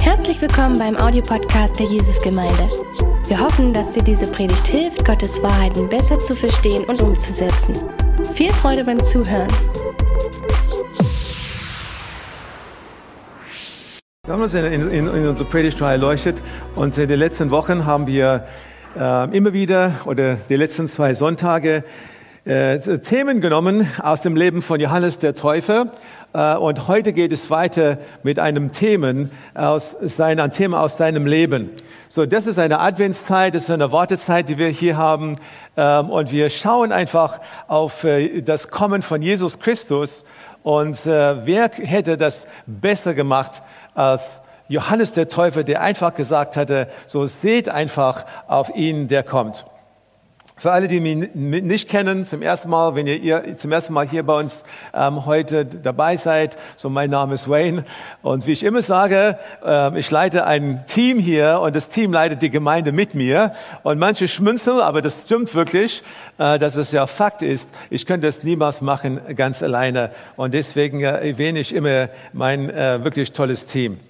Herzlich willkommen beim Audiopodcast der Jesusgemeinde. Wir hoffen, dass dir diese Predigt hilft, Gottes Wahrheiten besser zu verstehen und umzusetzen. Viel Freude beim Zuhören. Wir haben uns in, in, in unsere Predigtreihe erleuchtet und in den letzten Wochen haben wir äh, immer wieder oder die letzten zwei Sonntage äh, Themen genommen aus dem Leben von Johannes der Täufer. Äh, und heute geht es weiter mit einem Themen aus sein, ein Thema aus seinem Leben. So, das ist eine Adventszeit, das ist eine Wartezeit, die wir hier haben. Ähm, und wir schauen einfach auf äh, das Kommen von Jesus Christus. Und äh, wer hätte das besser gemacht als Johannes der Täufer, der einfach gesagt hatte, so seht einfach auf ihn, der kommt. Für alle, die mich nicht kennen, zum ersten Mal, wenn ihr zum ersten Mal hier bei uns ähm, heute dabei seid, so mein Name ist Wayne. Und wie ich immer sage, äh, ich leite ein Team hier und das Team leitet die Gemeinde mit mir. Und manche schmunzeln, aber das stimmt wirklich, äh, dass es ja Fakt ist, ich könnte das niemals machen ganz alleine. Und deswegen äh, erwähne ich immer mein äh, wirklich tolles Team.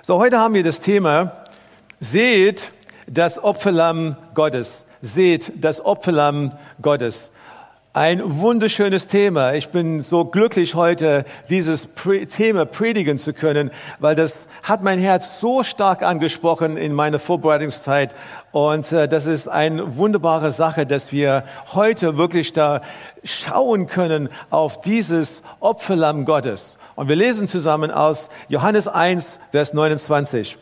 So, heute haben wir das Thema, seht das Opferlamm Gottes seht das Opferlamm Gottes. Ein wunderschönes Thema. Ich bin so glücklich heute, dieses Thema predigen zu können, weil das hat mein Herz so stark angesprochen in meiner Vorbereitungszeit. Und äh, das ist eine wunderbare Sache, dass wir heute wirklich da schauen können auf dieses Opferlamm Gottes. Und wir lesen zusammen aus Johannes 1, Vers 29.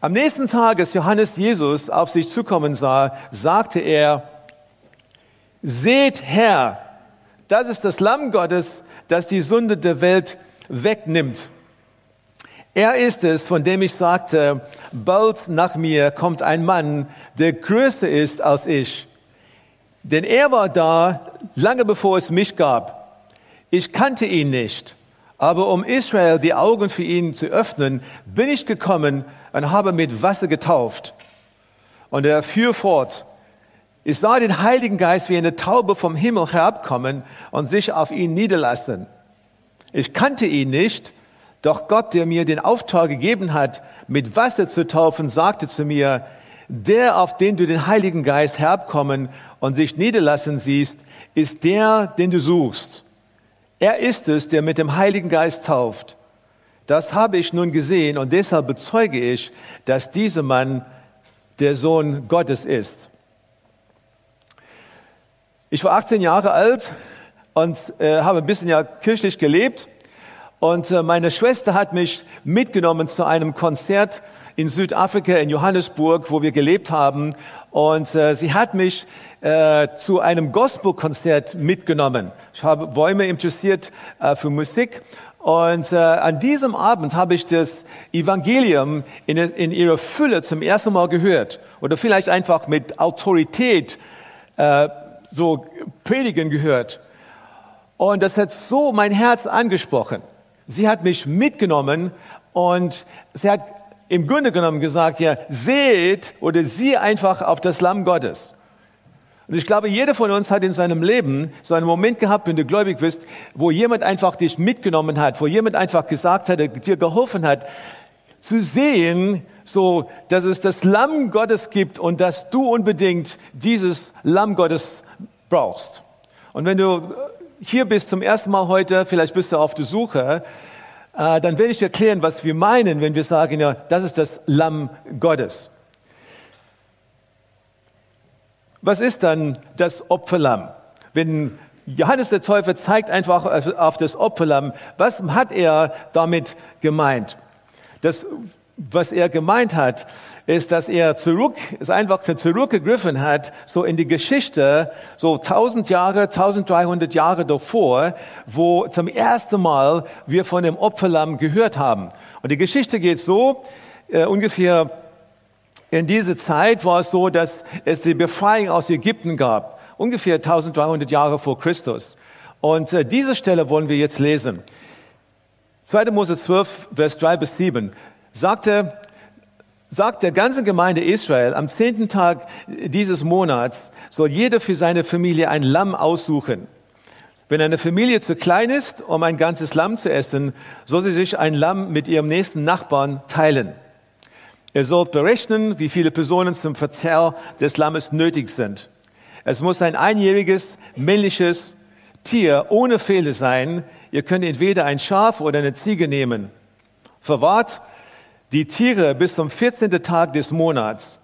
Am nächsten Tag, als Johannes Jesus auf sich zukommen sah, sagte er, Seht Herr, das ist das Lamm Gottes, das die Sünde der Welt wegnimmt. Er ist es, von dem ich sagte, bald nach mir kommt ein Mann, der größer ist als ich. Denn er war da, lange bevor es mich gab. Ich kannte ihn nicht, aber um Israel die Augen für ihn zu öffnen, bin ich gekommen, und habe mit Wasser getauft. Und er fuhr fort. Ich sah den Heiligen Geist wie eine Taube vom Himmel herabkommen und sich auf ihn niederlassen. Ich kannte ihn nicht, doch Gott, der mir den Auftrag gegeben hat, mit Wasser zu taufen, sagte zu mir, der, auf den du den Heiligen Geist herabkommen und sich niederlassen siehst, ist der, den du suchst. Er ist es, der mit dem Heiligen Geist tauft. Das habe ich nun gesehen und deshalb bezeuge ich, dass dieser Mann der Sohn Gottes ist. Ich war 18 Jahre alt und äh, habe ein bisschen ja kirchlich gelebt. Und äh, meine Schwester hat mich mitgenommen zu einem Konzert in Südafrika, in Johannesburg, wo wir gelebt haben. Und äh, sie hat mich äh, zu einem Gospelkonzert mitgenommen. Ich habe, immer interessiert äh, für Musik und äh, an diesem Abend habe ich das Evangelium in, in, ihrer Fülle zum ersten Mal gehört. Oder vielleicht einfach mit Autorität äh, so predigen gehört. Und das hat so mein Herz angesprochen. Sie hat mich mitgenommen und sie hat im Grunde genommen gesagt, ja, seht oder sieh einfach auf das Lamm Gottes. Und ich glaube, jeder von uns hat in seinem Leben so einen Moment gehabt, wenn du gläubig bist, wo jemand einfach dich mitgenommen hat, wo jemand einfach gesagt hat, dir geholfen hat, zu sehen, so, dass es das Lamm Gottes gibt und dass du unbedingt dieses Lamm Gottes brauchst. Und wenn du hier bist zum ersten Mal heute, vielleicht bist du auf der Suche, äh, dann werde ich dir erklären, was wir meinen, wenn wir sagen, ja, das ist das Lamm Gottes. Was ist dann das Opferlamm? Wenn Johannes der Täufer zeigt einfach auf das Opferlamm, was hat er damit gemeint? Das, was er gemeint hat, ist, dass er zurück, ist einfach zurückgegriffen hat, so in die Geschichte, so 1000 Jahre, 1300 Jahre davor, wo zum ersten Mal wir von dem Opferlamm gehört haben. Und die Geschichte geht so, äh, ungefähr in dieser Zeit war es so, dass es die Befreiung aus Ägypten gab, ungefähr 1300 Jahre vor Christus. Und äh, diese Stelle wollen wir jetzt lesen. 2. Mose 12, Vers 3 bis 7 sagte, sagt der ganzen Gemeinde Israel, am zehnten Tag dieses Monats soll jeder für seine Familie ein Lamm aussuchen. Wenn eine Familie zu klein ist, um ein ganzes Lamm zu essen, soll sie sich ein Lamm mit ihrem nächsten Nachbarn teilen. Ihr sollt berechnen, wie viele Personen zum Verzehr des Lammes nötig sind. Es muss ein einjähriges, männliches Tier ohne Fehler sein. Ihr könnt entweder ein Schaf oder eine Ziege nehmen. Verwahrt die Tiere bis zum 14. Tag des Monats.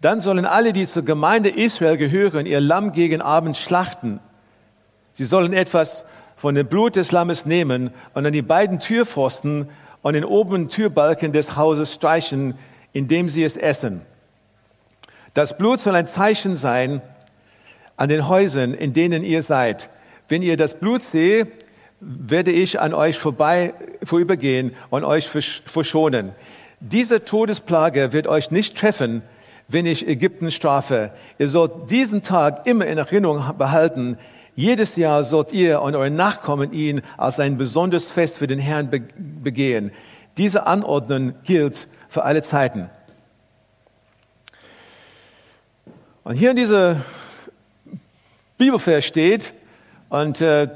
Dann sollen alle, die zur Gemeinde Israel gehören, ihr Lamm gegen Abend schlachten. Sie sollen etwas von dem Blut des Lammes nehmen und an die beiden Türpfosten und den oberen Türbalken des Hauses streichen, indem sie es essen. Das Blut soll ein Zeichen sein an den Häusern, in denen ihr seid. Wenn ihr das Blut seht, werde ich an euch vorbei, vorübergehen und euch verschonen. Diese Todesplage wird euch nicht treffen, wenn ich Ägypten strafe. Ihr sollt diesen Tag immer in Erinnerung behalten, jedes Jahr sollt ihr und eure Nachkommen ihn als ein besonderes Fest für den Herrn begehen. Diese Anordnung gilt für alle Zeiten. Und hier in dieser Bibelvers steht, und äh,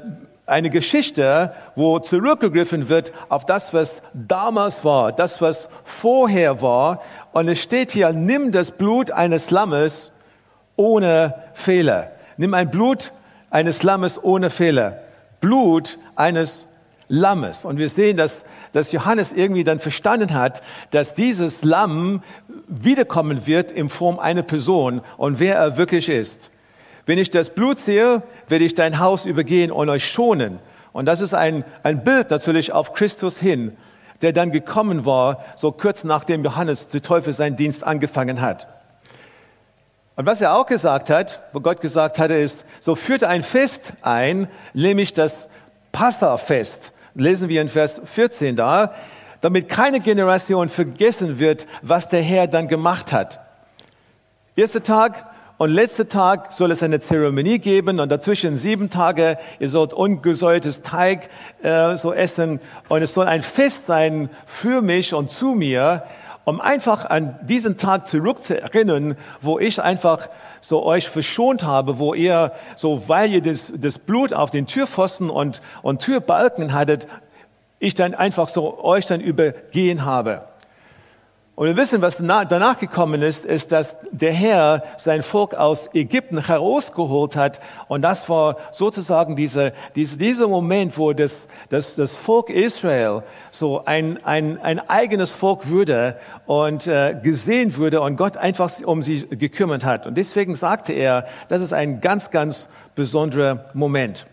eine Geschichte, wo zurückgegriffen wird auf das, was damals war, das, was vorher war. Und es steht hier, nimm das Blut eines Lammes ohne Fehler. Nimm ein Blut eines Lammes ohne Fehler. Blut eines Lammes. Und wir sehen, dass, dass Johannes irgendwie dann verstanden hat, dass dieses Lamm wiederkommen wird in Form einer Person und wer er wirklich ist. Wenn ich das Blut sehe, werde ich dein Haus übergehen und euch schonen. Und das ist ein, ein Bild natürlich auf Christus hin, der dann gekommen war, so kurz nachdem Johannes der Teufel seinen Dienst angefangen hat. Und was er auch gesagt hat, wo Gott gesagt hatte, ist, so führte ein Fest ein, nämlich das Passafest. Lesen wir in Vers 14 da, damit keine Generation vergessen wird, was der Herr dann gemacht hat. Erster Tag und letzter Tag soll es eine Zeremonie geben und dazwischen sieben Tage, ihr sollt ungesäuertes Teig äh, so essen und es soll ein Fest sein für mich und zu mir um einfach an diesen Tag zurückzuerinnern, wo ich einfach so euch verschont habe, wo ihr so, weil ihr das, das Blut auf den Türpfosten und, und Türbalken hattet, ich dann einfach so euch dann übergehen habe. Und wir wissen, was danach gekommen ist, ist, dass der Herr sein Volk aus Ägypten herausgeholt hat. Und das war sozusagen diese, diese, dieser Moment, wo das, das, das Volk Israel so ein, ein, ein eigenes Volk würde und äh, gesehen würde und Gott einfach um sie gekümmert hat. Und deswegen sagte er, das ist ein ganz, ganz besonderer Moment.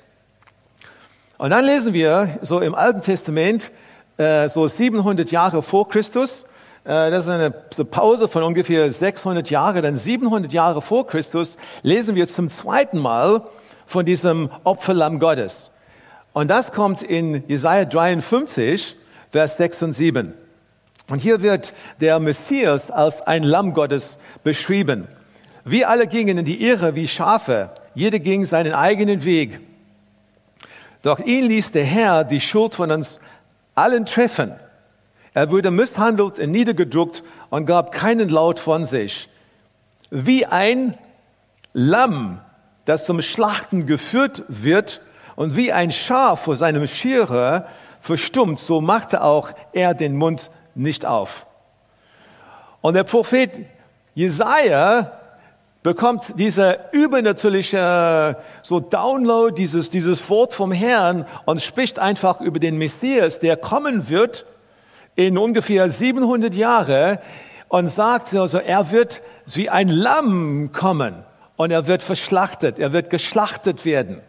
Und dann lesen wir so im Alten Testament, äh, so 700 Jahre vor Christus, das ist eine Pause von ungefähr 600 Jahren, dann 700 Jahre vor Christus, lesen wir zum zweiten Mal von diesem Opferlamm Gottes. Und das kommt in Jesaja 53, Vers 6 und 7. Und hier wird der Messias als ein Lamm Gottes beschrieben. Wir alle gingen in die Irre wie Schafe, jeder ging seinen eigenen Weg. Doch ihn ließ der Herr die Schuld von uns allen treffen. Er wurde misshandelt und niedergedrückt und gab keinen Laut von sich. Wie ein Lamm, das zum Schlachten geführt wird und wie ein Schaf vor seinem Scherer verstummt, so machte auch er den Mund nicht auf. Und der Prophet Jesaja bekommt dieser übernatürliche so Download, dieses, dieses Wort vom Herrn und spricht einfach über den Messias, der kommen wird in ungefähr 700 Jahre und sagt also, er wird wie ein Lamm kommen und er wird verschlachtet, er wird geschlachtet werden.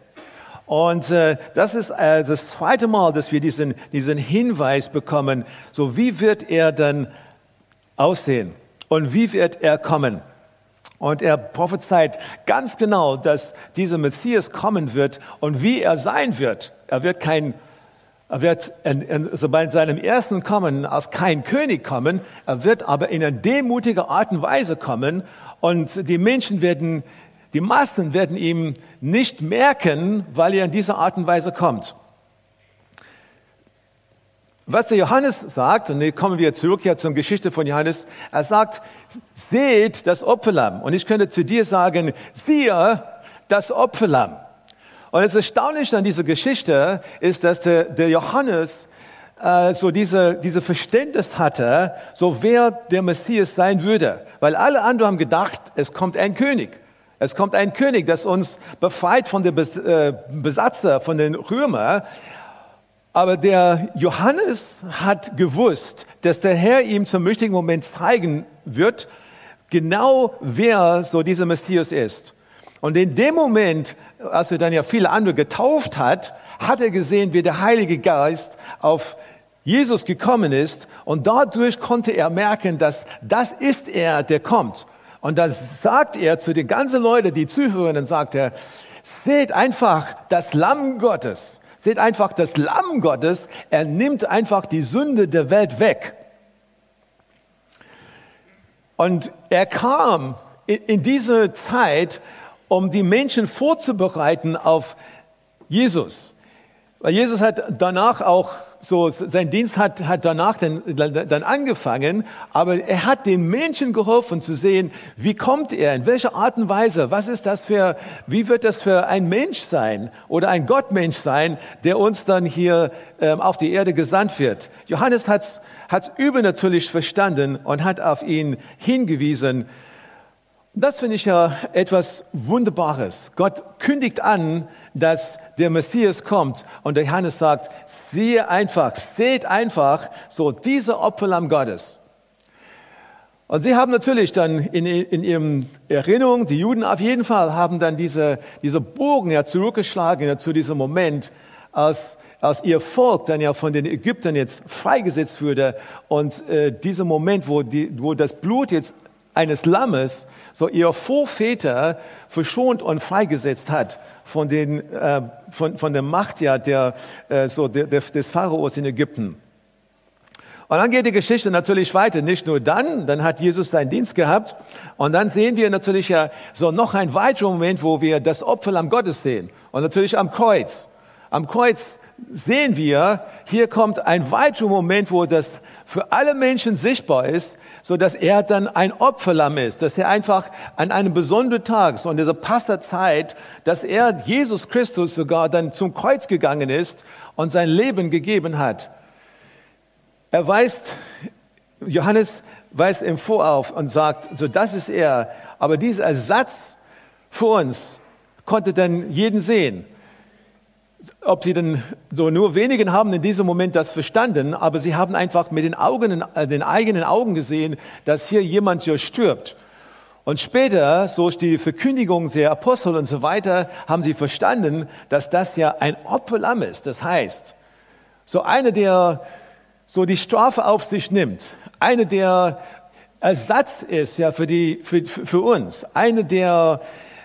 Und äh, das ist äh, das zweite Mal, dass wir diesen, diesen Hinweis bekommen, so wie wird er dann aussehen und wie wird er kommen. Und er prophezeit ganz genau, dass dieser Messias kommen wird und wie er sein wird. Er wird kein er wird in, in, bei seinem ersten Kommen als kein König kommen, er wird aber in einer demutigen Art und Weise kommen und die Menschen werden, die Massen werden ihm nicht merken, weil er in dieser Art und Weise kommt. Was der Johannes sagt, und hier kommen wir zurück ja zur Geschichte von Johannes, er sagt, seht das Opferlamm. Und ich könnte zu dir sagen, siehe das Opferlamm. Und das Erstaunliche an dieser Geschichte ist, dass der, der Johannes äh, so diese, diese Verständnis hatte, so wer der Messias sein würde. Weil alle anderen haben gedacht, es kommt ein König. Es kommt ein König, das uns befreit von dem äh, Besatzer, von den Römern. Aber der Johannes hat gewusst, dass der Herr ihm zum richtigen Moment zeigen wird, genau wer so dieser Messias ist. Und in dem Moment, als er dann ja viele andere getauft hat, hat er gesehen, wie der Heilige Geist auf Jesus gekommen ist und dadurch konnte er merken, dass das ist er, der kommt. Und da sagt er zu den ganzen Leuten, die zuhören, dann sagt er, seht einfach das Lamm Gottes. Seht einfach das Lamm Gottes. Er nimmt einfach die Sünde der Welt weg. Und er kam in diese Zeit, um die Menschen vorzubereiten auf Jesus. Weil Jesus hat danach auch so, sein Dienst hat, hat danach dann, dann angefangen, aber er hat den Menschen geholfen zu sehen, wie kommt er, in welcher Art und Weise, was ist das für, wie wird das für ein Mensch sein oder ein Gottmensch sein, der uns dann hier ähm, auf die Erde gesandt wird. Johannes hat es übernatürlich verstanden und hat auf ihn hingewiesen. Das finde ich ja etwas Wunderbares. Gott kündigt an, dass der Messias kommt und der Johannes sagt, siehe einfach, seht einfach, so diese Opferlamm Gottes. Und sie haben natürlich dann in, in ihrem Erinnerung, die Juden auf jeden Fall, haben dann diese, diese Bogen ja zurückgeschlagen ja, zu diesem Moment, als, als ihr Volk dann ja von den Ägyptern jetzt freigesetzt wurde und äh, dieser Moment, wo, die, wo das Blut jetzt eines Lammes so ihr Vorväter verschont und freigesetzt hat von, den, äh, von, von der Macht ja, der, äh, so der, der, des Pharaos in Ägypten. Und dann geht die Geschichte natürlich weiter. Nicht nur dann, dann hat Jesus seinen Dienst gehabt. Und dann sehen wir natürlich ja so noch ein weiterer Moment, wo wir das Opfer am Gottes sehen. Und natürlich am Kreuz. Am Kreuz sehen wir, hier kommt ein weiterer Moment, wo das für alle Menschen sichtbar ist, so dass er dann ein Opferlamm ist, dass er einfach an einem besonderen Tag, so in dieser Passerzeit, dass er Jesus Christus sogar dann zum Kreuz gegangen ist und sein Leben gegeben hat. Er weist, Johannes weist ihm vorauf und sagt, so das ist er. Aber dieser Ersatz für uns konnte dann jeden sehen ob sie denn so nur wenigen haben in diesem Moment das verstanden, aber sie haben einfach mit den Augen, äh, den eigenen Augen gesehen, dass hier jemand hier stirbt. Und später, durch die Verkündigung der Apostel und so weiter, haben sie verstanden, dass das ja ein Opferlamm ist. Das heißt, so einer, der so die Strafe auf sich nimmt, einer, der Ersatz ist ja für, die, für, für uns, einer, der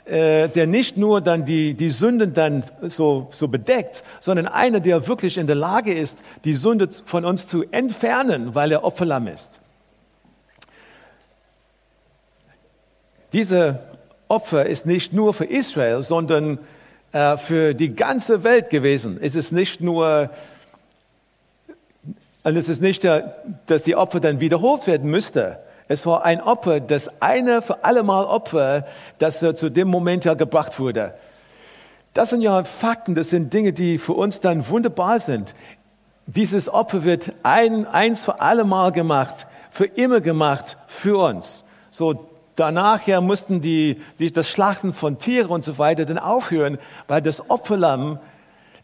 äh, der nicht nur dann die, die Sünden dann so, so bedeckt, sondern einer, der wirklich in der Lage ist, die Sünde von uns zu entfernen, weil er Opferlamm ist. Diese Opfer ist nicht nur für Israel, sondern äh, für die ganze Welt gewesen. Es ist nicht nur, und es ist nicht, dass die Opfer dann wiederholt werden müsste, es war ein Opfer, das eine für allemal Opfer, das zu dem Moment ja gebracht wurde. Das sind ja Fakten, das sind Dinge, die für uns dann wunderbar sind. Dieses Opfer wird ein, eins für allemal gemacht, für immer gemacht, für uns. So, danach ja mussten die, die, das Schlachten von Tieren und so weiter dann aufhören, weil das Opferlamm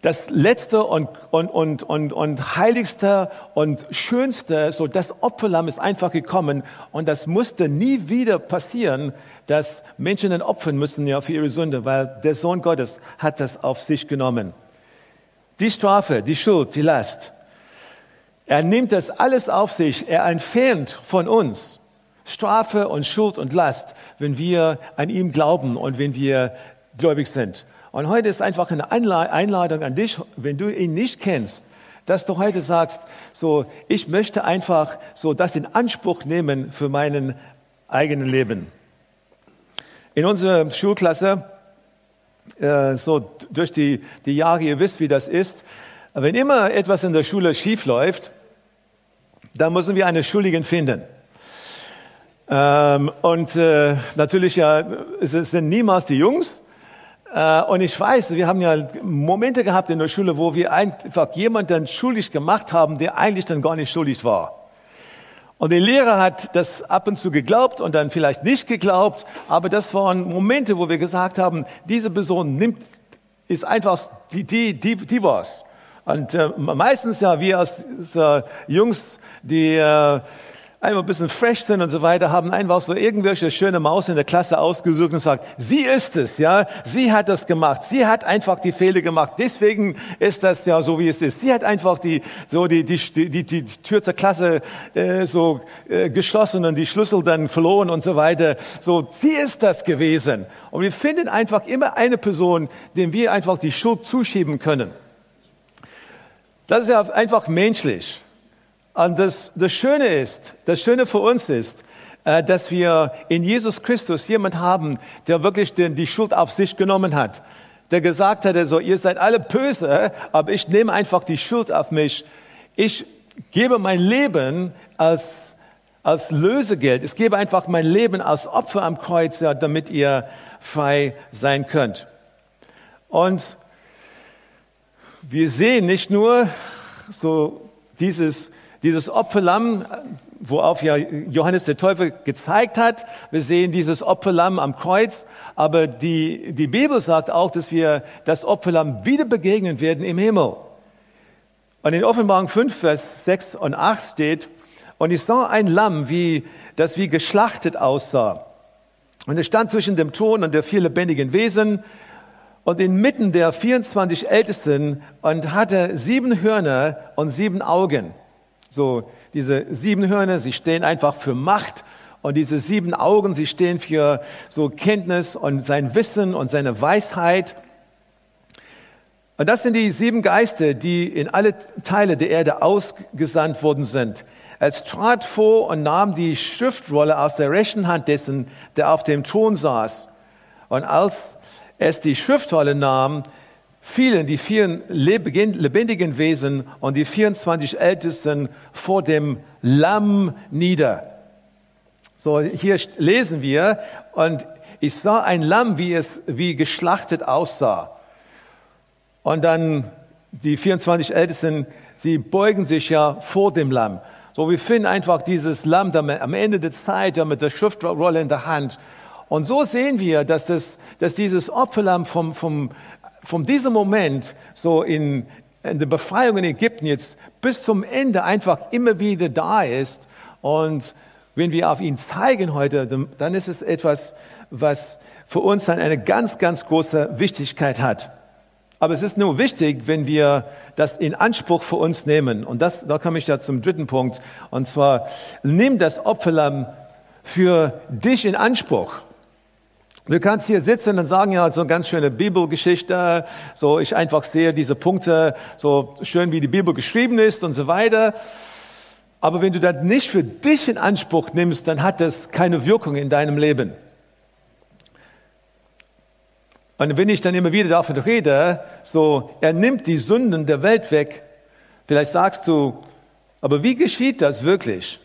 das letzte und, und, und, und, und heiligste und schönste, so das Opferlamm ist einfach gekommen und das musste nie wieder passieren, dass Menschen dann opfern müssen ja für ihre Sünde, weil der Sohn Gottes hat das auf sich genommen. Die Strafe, die Schuld, die Last. Er nimmt das alles auf sich. Er entfernt von uns Strafe und Schuld und Last, wenn wir an ihm glauben und wenn wir gläubig sind. Und heute ist einfach eine Einladung an dich, wenn du ihn nicht kennst, dass du heute sagst, so, ich möchte einfach so das in Anspruch nehmen für meinen eigenen Leben. In unserer Schulklasse, äh, so durch die, die Jahre, ihr wisst, wie das ist, wenn immer etwas in der Schule schief läuft, dann müssen wir einen Schuldigen finden. Ähm, und äh, natürlich ja, es sind niemals die Jungs, und ich weiß, wir haben ja Momente gehabt in der Schule, wo wir einfach jemanden schuldig gemacht haben, der eigentlich dann gar nicht schuldig war. Und der Lehrer hat das ab und zu geglaubt und dann vielleicht nicht geglaubt, aber das waren Momente, wo wir gesagt haben, diese Person nimmt, ist einfach, die, die, die, die war's. Und äh, meistens ja, wir als äh, Jungs, die äh, einfach ein bisschen fresh sind und so weiter, haben einfach so irgendwelche schöne Maus in der Klasse ausgesucht und sagt, sie ist es, ja, sie hat das gemacht, sie hat einfach die Fehler gemacht, deswegen ist das ja so, wie es ist. Sie hat einfach die, so die, die, die, die Tür zur Klasse äh, so äh, geschlossen und die Schlüssel dann verloren und so weiter. So, sie ist das gewesen. Und wir finden einfach immer eine Person, dem wir einfach die Schuld zuschieben können. Das ist ja einfach menschlich. Und das, das Schöne ist, das Schöne für uns ist, äh, dass wir in Jesus Christus jemand haben, der wirklich die Schuld auf sich genommen hat. Der gesagt hat, so, ihr seid alle böse, aber ich nehme einfach die Schuld auf mich. Ich gebe mein Leben als, als Lösegeld. Ich gebe einfach mein Leben als Opfer am Kreuz, damit ihr frei sein könnt. Und wir sehen nicht nur so dieses dieses Opferlamm, worauf ja Johannes der Täufer gezeigt hat, wir sehen dieses Opferlamm am Kreuz, aber die, die Bibel sagt auch, dass wir das Opferlamm wieder begegnen werden im Himmel. Und in Offenbarung 5, Vers 6 und 8 steht, und ich sah ein Lamm, wie, das wie geschlachtet aussah. Und es stand zwischen dem Thron und der vier lebendigen Wesen und inmitten der 24 Ältesten und hatte sieben Hörner und sieben Augen. So, diese sieben Hörner, sie stehen einfach für Macht. Und diese sieben Augen, sie stehen für so Kenntnis und sein Wissen und seine Weisheit. Und das sind die sieben Geister, die in alle Teile der Erde ausgesandt worden sind. Es trat vor und nahm die Schriftrolle aus der rechten Hand dessen, der auf dem Thron saß. Und als es die Schriftrolle nahm, fielen die vier lebendigen Wesen und die 24 Ältesten vor dem Lamm nieder. So, hier lesen wir, und ich sah ein Lamm, wie es wie geschlachtet aussah. Und dann die 24 Ältesten, sie beugen sich ja vor dem Lamm. So, wir finden einfach dieses Lamm am Ende der Zeit mit der Schriftrolle in der Hand. Und so sehen wir, dass, das, dass dieses Opferlamm vom, vom, von diesem Moment so in, in der Befreiung in Ägypten jetzt bis zum Ende einfach immer wieder da ist. Und wenn wir auf ihn zeigen heute, dann ist es etwas, was für uns dann eine ganz, ganz große Wichtigkeit hat. Aber es ist nur wichtig, wenn wir das in Anspruch für uns nehmen. Und das, da komme ich ja zum dritten Punkt. Und zwar, nimm das Opferlamm für dich in Anspruch. Du kannst hier sitzen und sagen, ja, so eine ganz schöne Bibelgeschichte, so ich einfach sehe diese Punkte, so schön wie die Bibel geschrieben ist und so weiter. Aber wenn du das nicht für dich in Anspruch nimmst, dann hat das keine Wirkung in deinem Leben. Und wenn ich dann immer wieder davon rede, so, er nimmt die Sünden der Welt weg, vielleicht sagst du, aber wie geschieht das wirklich?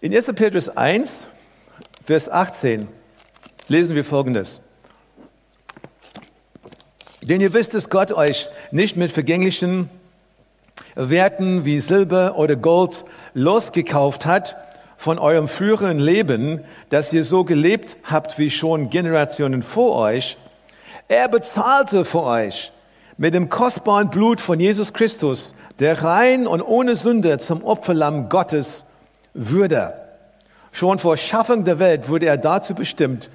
In 1. Petrus 1, Vers 18 lesen wir Folgendes. Denn ihr wisst, dass Gott euch nicht mit vergänglichen Werten wie Silber oder Gold losgekauft hat von eurem früheren Leben, dass ihr so gelebt habt wie schon Generationen vor euch. Er bezahlte für euch mit dem kostbaren Blut von Jesus Christus, der rein und ohne Sünde zum Opferlamm Gottes würde. Schon vor Schaffung der Welt wurde er dazu bestimmt,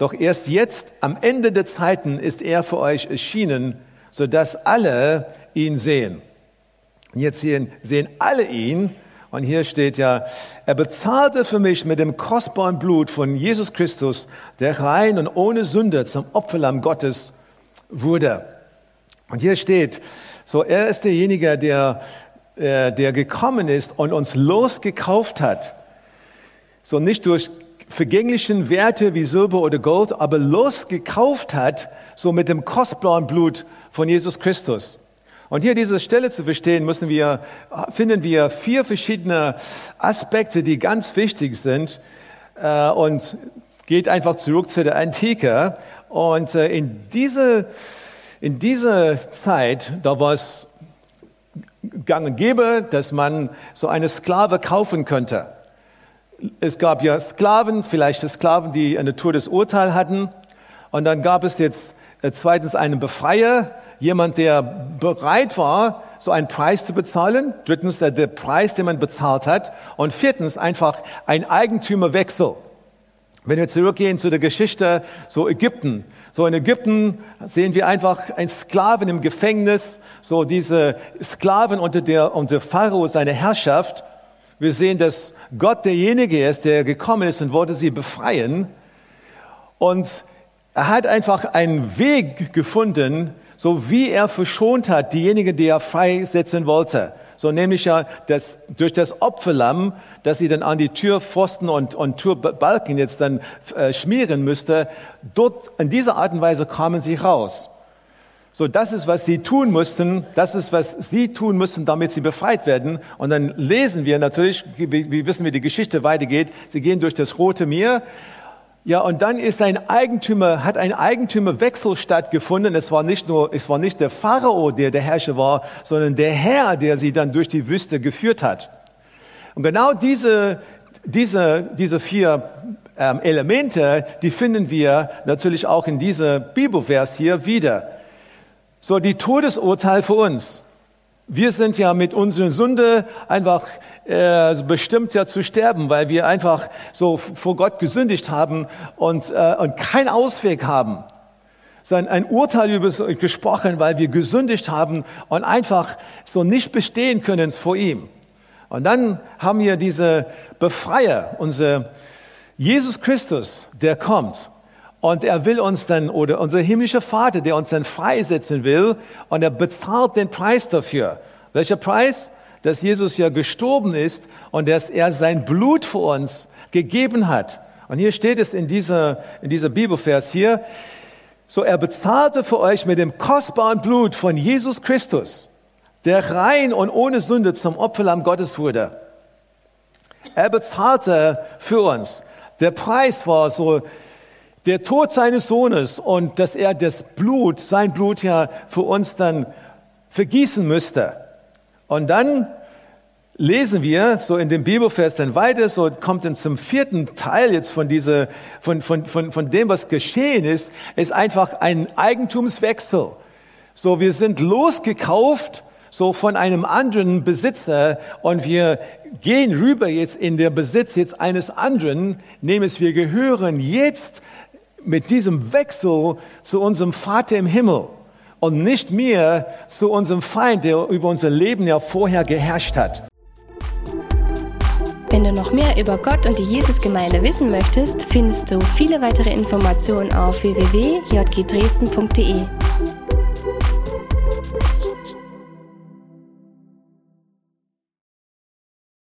doch erst jetzt, am Ende der Zeiten, ist er für euch erschienen, sodass alle ihn sehen. Und jetzt sehen, sehen alle ihn. Und hier steht ja, er bezahlte für mich mit dem kostbaren Blut von Jesus Christus, der rein und ohne Sünde zum Opferlamm Gottes wurde. Und hier steht, so er ist derjenige, der, äh, der gekommen ist und uns losgekauft hat. So nicht durch vergänglichen Werte wie Silber oder Gold, aber losgekauft hat, so mit dem kostbaren Blut von Jesus Christus. Und hier diese Stelle zu verstehen, müssen wir, finden wir vier verschiedene Aspekte, die ganz wichtig sind. Äh, und geht einfach zurück zu der Antike. Und äh, in diese, in dieser Zeit, da war es gang und gäbe, dass man so eine Sklave kaufen könnte. Es gab ja Sklaven, vielleicht Sklaven, die eine Todesurteil hatten. Und dann gab es jetzt äh, zweitens einen Befreier, jemand, der bereit war, so einen Preis zu bezahlen. Drittens der, der Preis, den man bezahlt hat. Und viertens einfach ein Eigentümerwechsel. Wenn wir zurückgehen zu der Geschichte so Ägypten, so in Ägypten sehen wir einfach einen Sklaven im Gefängnis, so diese Sklaven unter der unter Pharao seine Herrschaft. Wir sehen, dass Gott derjenige ist, der gekommen ist und wollte sie befreien. Und er hat einfach einen Weg gefunden, so wie er verschont hat, diejenigen, die er freisetzen wollte. So nämlich ja das, durch das Opferlamm, das sie dann an die Türpfosten und, und Türbalken jetzt dann äh, schmieren müsste. Dort, in dieser Art und Weise kamen sie raus. So, das ist, was sie tun mussten. Das ist, was sie tun mussten, damit sie befreit werden. Und dann lesen wir natürlich, wie, wissen wir, die Geschichte weitergeht. Sie gehen durch das Rote Meer. Ja, und dann ist ein Eigentümer, hat ein Eigentümerwechsel stattgefunden. Es war nicht nur, es war nicht der Pharao, der der Herrscher war, sondern der Herr, der sie dann durch die Wüste geführt hat. Und genau diese, diese, diese vier ähm, Elemente, die finden wir natürlich auch in dieser Bibelvers hier wieder. So, die Todesurteil für uns. Wir sind ja mit unserer Sünde einfach äh, bestimmt ja zu sterben, weil wir einfach so vor Gott gesündigt haben und, äh, und keinen Ausweg haben. Sondern ein Urteil über gesprochen, weil wir gesündigt haben und einfach so nicht bestehen können vor ihm. Und dann haben wir diese Befreier, unser Jesus Christus, der kommt. Und er will uns dann, oder unser himmlischer Vater, der uns dann freisetzen will, und er bezahlt den Preis dafür. Welcher Preis? Dass Jesus ja gestorben ist und dass er sein Blut für uns gegeben hat. Und hier steht es in dieser, in dieser Bibelvers hier, so er bezahlte für euch mit dem kostbaren Blut von Jesus Christus, der rein und ohne Sünde zum Opferlamm Gottes wurde. Er bezahlte für uns. Der Preis war so der Tod seines Sohnes und dass er das Blut, sein Blut ja für uns dann vergießen müsste. Und dann lesen wir so in dem Bibelvers dann weiter, so kommt dann zum vierten Teil jetzt von, dieser, von, von, von, von dem, was geschehen ist, ist einfach ein Eigentumswechsel. So, wir sind losgekauft, so von einem anderen Besitzer und wir gehen rüber jetzt in den Besitz jetzt eines anderen, nämlich wir gehören jetzt mit diesem Wechsel zu unserem Vater im Himmel und nicht mehr zu unserem Feind, der über unser Leben ja vorher geherrscht hat. Wenn du noch mehr über Gott und die Jesusgemeinde wissen möchtest, findest du viele weitere Informationen auf www.jgdresden.de.